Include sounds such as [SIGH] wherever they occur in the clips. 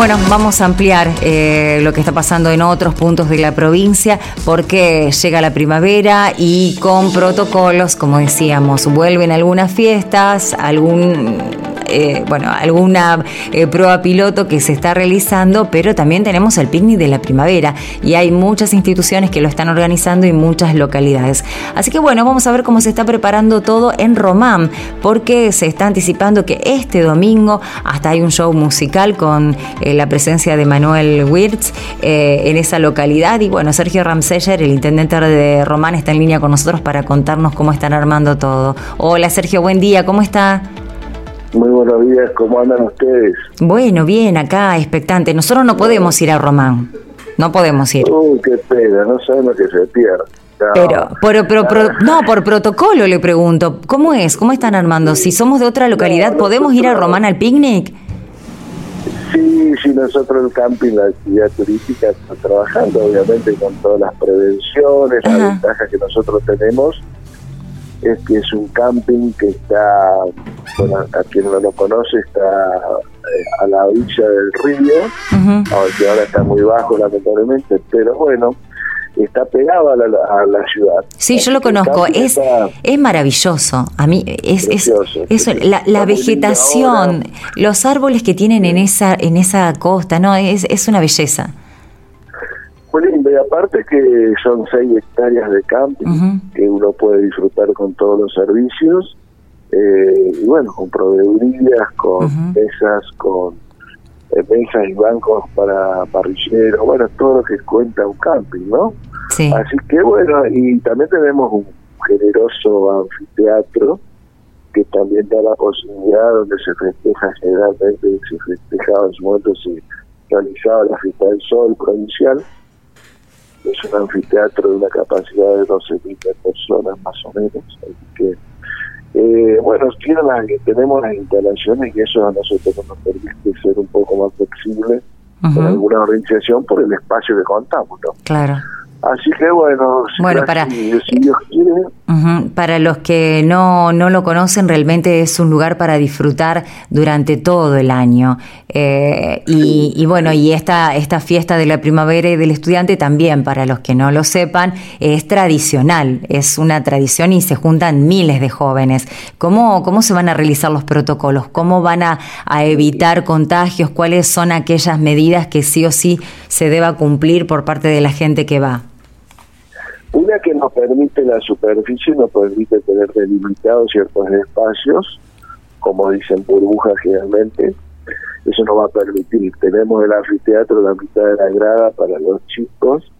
Bueno, vamos a ampliar eh, lo que está pasando en otros puntos de la provincia porque llega la primavera y con protocolos, como decíamos, vuelven algunas fiestas, algún eh, bueno, alguna eh, prueba piloto que se está realizando, pero también tenemos el picnic de la primavera y hay muchas instituciones que lo están organizando y muchas localidades. Así que bueno, vamos a ver cómo se está preparando todo en Román, porque se está anticipando que este domingo hasta hay un show musical con eh, la presencia de Manuel Wirtz en esa localidad y bueno, Sergio Ramseyer, el intendente de Román, está en línea con nosotros para contarnos cómo están armando todo. Hola Sergio, buen día, ¿cómo está? Muy buenos días, ¿cómo andan ustedes? Bueno, bien, acá expectante. Nosotros no podemos ir a Román, no podemos ir. Uy, qué pena, no sabemos que se pierde. Pero, pero, pero, no, por protocolo le pregunto, ¿cómo es? ¿Cómo están armando? Si somos de otra localidad, ¿podemos ir a Román al picnic? Sí, sí, nosotros el camping, la actividad turística, está trabajando obviamente con todas las prevenciones, las ventajas que nosotros tenemos es que es un camping que está, bueno, a quien no lo conoce, está eh, a la orilla del río, aunque ahora está muy bajo lamentablemente, pero bueno, está pegado a la, a la ciudad. Sí, yo lo conozco, es, es maravilloso, a mí es, es, la, la vegetación, los árboles que tienen en esa, en esa costa, no, es, es una belleza. Muy lindo, y aparte que son seis hectáreas de camping que uno puede disfrutar con todos los servicios, eh, y bueno, con proveedurías, con mesas, con eh, mesas y bancos para parrilleros, bueno, todo lo que cuenta un camping, ¿no? Sí. Así que bueno, y también tenemos un generoso anfiteatro que también da la posibilidad donde se festeja generalmente, se festejaba en su momento, se realizaba la fiesta del sol provincial, es un anfiteatro de una capacidad de 12.000 personas más o menos, así que eh, bueno, tiene tenemos las instalaciones y eso a nosotros nos permite ser un poco más flexibles con alguna organización por el espacio que contamos, ¿no? Claro. Así que bueno, bueno para, para los que no, no lo conocen, realmente es un lugar para disfrutar durante todo el año. Eh, y, bueno, y esta, esta fiesta de la primavera y del estudiante también, para los que no lo sepan, es tradicional, es una tradición y se juntan miles de jóvenes. ¿Cómo, cómo se van a realizar los protocolos? ¿Cómo van a, a evitar contagios? ¿Cuáles son aquellas medidas que sí o sí se deba cumplir por parte de la gente que va? Una que nos permite la superficie, nos permite tener delimitados ciertos espacios, como dicen burbujas generalmente. Eso nos va a permitir. Tenemos el anfiteatro, la mitad de la grada para los chicos,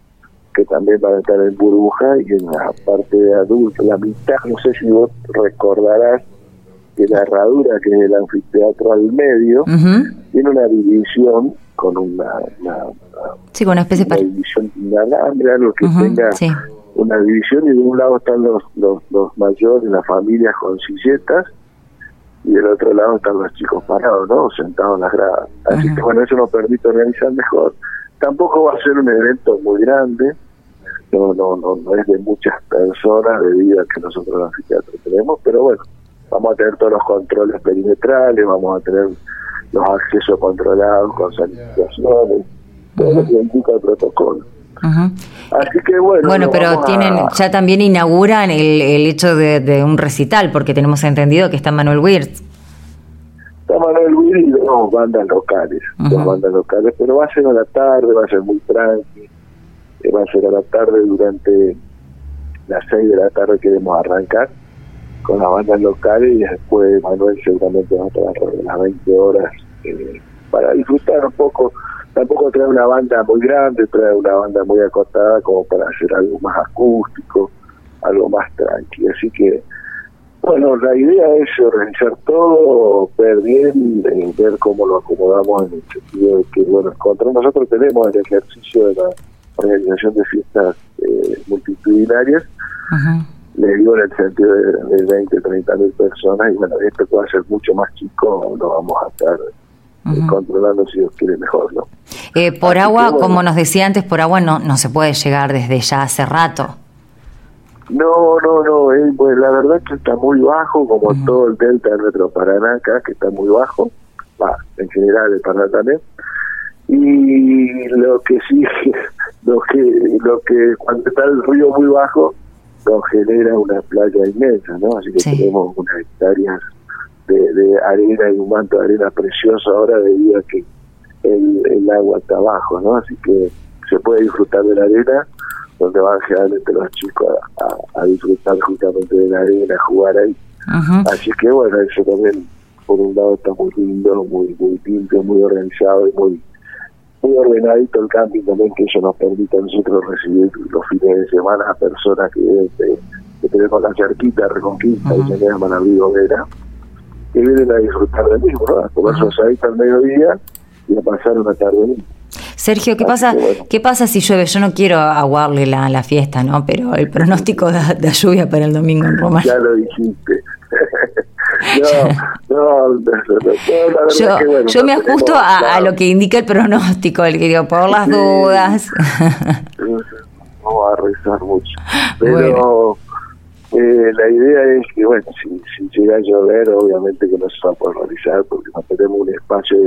que también van a estar en burbuja, y en la parte de adultos, la mitad, no sé si vos recordarás que la herradura, que es el anfiteatro al medio, tiene una división con una, sí, con una especie de división inalambre, algo que tenga una división y de un lado están los, los, los mayores, las familias con silletas y del otro lado están los chicos parados, ¿no? Sentados en las gradas. Así que bueno, eso nos permite organizar mejor. Tampoco va a ser un evento muy grande, no, no, no, no es de muchas personas debido a que nosotros el anfiteatro tenemos, pero bueno, vamos a tener todos los controles perimetrales, vamos a tener los accesos controlados con sanitizaciones, todo lo que indica el protocolo. Así que bueno. Bueno, pero tienen ya también inauguran el, el hecho de, un recital, porque tenemos entendido que está Manuel Wirtz. Está Manuel Wirtz y dos bandas locales, dos bandas locales, pero va a ser a la tarde, va a ser muy tranqui, eh, va a ser a la tarde durante las seis de la tarde queremos arrancar con las bandas locales y después Manuel seguramente va a estar a las 20 horas eh, para disfrutar un poco tampoco trae una banda muy grande, trae una banda muy acotada como para hacer algo más acústico, algo más tranquilo. Así que, bueno, la idea es organizar todo, ver bien, eh, ver cómo lo acomodamos en el sentido de que, bueno, contra nosotros tenemos el ejercicio de la organización de fiestas eh, multitudinarias, le digo en el sentido de, de 20, 30 mil personas, y bueno, esto puede ser mucho más chico, no vamos a estar controlando si Dios quiere mejor, ¿no? Eh, por agua, como nos decía antes, por agua no, no se puede llegar desde ya hace rato. No, no, no, eh, pues la verdad es que está muy bajo, como todo el delta de nuestro Paraná acá, que está muy bajo, va, en general el Paraná también. y lo que sí, [LAUGHS] lo que, lo que cuando está el río muy bajo, nos genera una playa inmensa, ¿no? Así que tenemos unas hectáreas de, de, arena y un manto de arena precioso ahora debido a que el, el agua está abajo, ¿no? Así que se puede disfrutar de la arena, donde van generalmente los chicos a, a, disfrutar justamente de la arena, a jugar ahí. Así que bueno, eso también por un lado está muy lindo, muy, muy limpio, muy organizado y muy muy ordenadito el camping también, que eso nos permite a nosotros recibir los fines de semana a personas que, que tenemos la cerquita, Reconquista, y se llaman Abrigo Vera, que vienen a disfrutar del mismo, ¿no? a comer uh al mediodía y a pasar una tarde mismo. Sergio, ¿qué pasa, ¿qué pasa si llueve? Yo no quiero aguarle la, la fiesta, ¿no? Pero el pronóstico da, da lluvia para el domingo en Roma. Ya lo dijiste. [LAUGHS] No, no, yo, yo me ajusto a, lo que indica el pronóstico, el que digo, por las dudas. [LAUGHS] Vamos a rezar mucho. [LAUGHS] Pero eh, la idea es que, bueno, si, si llega a llover, obviamente que no se va a poder realizar porque no tenemos un espacio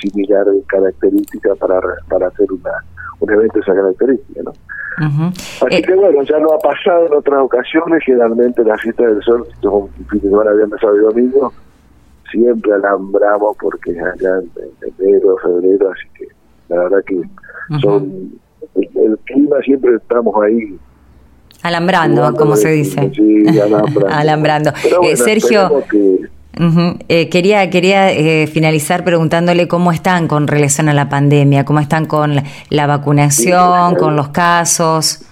similar en características para, para hacer una un evento de esa característica, ¿no? Así eh, que bueno, ya no ha pasado en otras ocasiones, generalmente la fiesta del sol, un fin de semana, viernes, sábado y domingo, siempre alambramos porque es allá en enero, febrero, así que la verdad que son el, clima siempre estamos ahí Alambrando, como se dice. Sí, alambrando. [LAUGHS] alambrando. Eh, Sergio, eh, quería quería eh, finalizar preguntándole cómo están con relación a la pandemia, cómo están con la, vacunación, con los casos.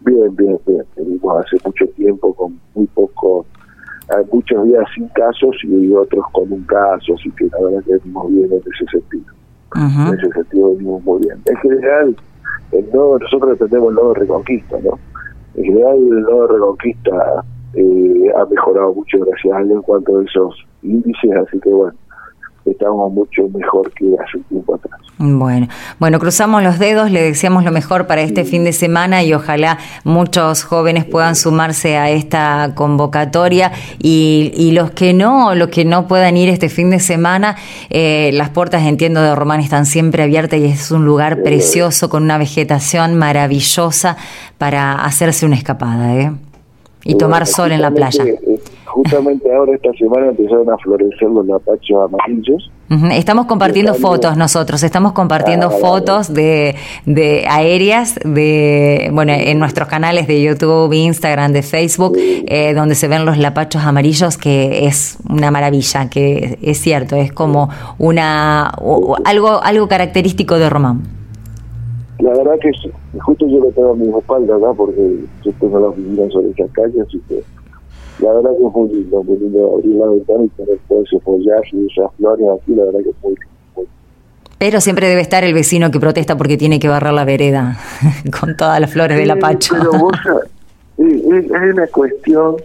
Bien, bien, bien. Venimos hace mucho tiempo con muy poco, hay muchos días sin casos y otros con un caso, así que la verdad que venimos bien en ese sentido. En ese sentido venimos muy bien. En general, el nosotros tenemos el nuevo Reconquista, ¿no? En general el nuevo Reconquista eh, ha mejorado mucho gracias a él en cuanto a esos índices, así que bueno, estamos mucho mejor que hace un tiempo atrás. Bueno, bueno, cruzamos los dedos, le deseamos lo mejor para este fin de semana y ojalá muchos jóvenes puedan sumarse a esta convocatoria y, y los que no, los que no puedan ir este fin de semana, eh, las puertas, entiendo, de Román están siempre abiertas y es un lugar precioso con una vegetación maravillosa para hacerse una escapada, ¿eh? y tomar sol en la playa. Justamente ahora esta semana empezaron a florecer los lapachos amarillos. Estamos compartiendo fotos nosotros, estamos compartiendo ah, fotos de, de aéreas de bueno en nuestros canales de YouTube, Instagram, de Facebook, eh, donde se ven los lapachos amarillos, que es una maravilla, que es cierto, es como una algo algo característico de Román. La verdad que justo yo lo tengo a mi espalda acá porque yo tengo la oficina sobre esa calle, así que la verdad que es muy lindo, muy lindo abrir la ventana y tener todo ese follaje y esas flores aquí, la verdad que es muy lindo. Pero siempre debe estar el vecino que protesta porque tiene que barrer la vereda [LAUGHS] con todas las flores de la. Pero vos, es, una cuestión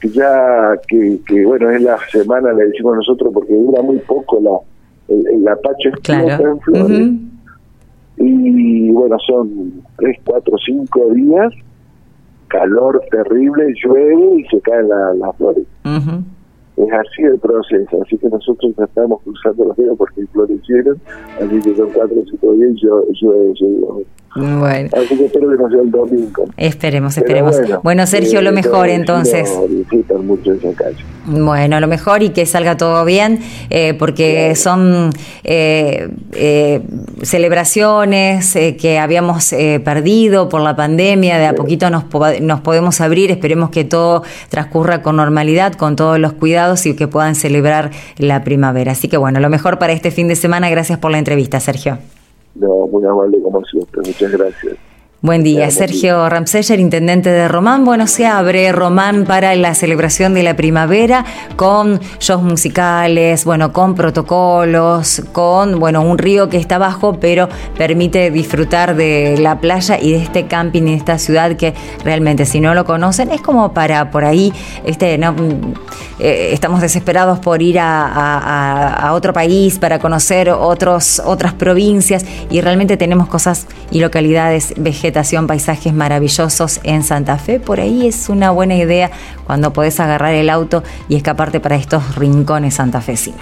que ya, que, que bueno, es la semana, le decimos nosotros, porque dura muy poco la, el, la pacha claro. en flores y bueno, son tres, cuatro, cinco días, calor terrible, llueve y se caen las flores. Es así el proceso, así que nosotros estamos cruzando los dedos porque florecieron, así que son cuatro o cinco días y llueve, llueve. Bueno. Así que espero que no sea el domingo. Esperemos, esperemos. Bueno, Sergio, lo mejor entonces. mucho esa calle. Bueno, lo mejor y que salga todo bien, eh, porque son eh, eh, celebraciones que habíamos perdido por la pandemia, de a poquito nos, nos podemos abrir, esperemos que todo transcurra con normalidad, con todos los cuidados y que puedan celebrar la primavera. Así que bueno, lo mejor para este fin de semana. Gracias por la entrevista, Sergio. No, muy amable como siempre. Muchas gracias. Buen día, Sergio Ramseyer, intendente de Román. Bueno, se abre Román para la celebración de la primavera con shows musicales, bueno, con protocolos, con, bueno, un río que está bajo, pero permite disfrutar de la playa y de este camping en esta ciudad que realmente, si no lo conocen, es como para por ahí, este, no, eh, estamos desesperados por ir a, otro país para conocer otros, otras provincias y realmente tenemos cosas y localidades vegetales paisajes maravillosos en Santa Fe. Por ahí es una buena idea cuando podés agarrar el auto y escaparte para estos rincones santafesinos.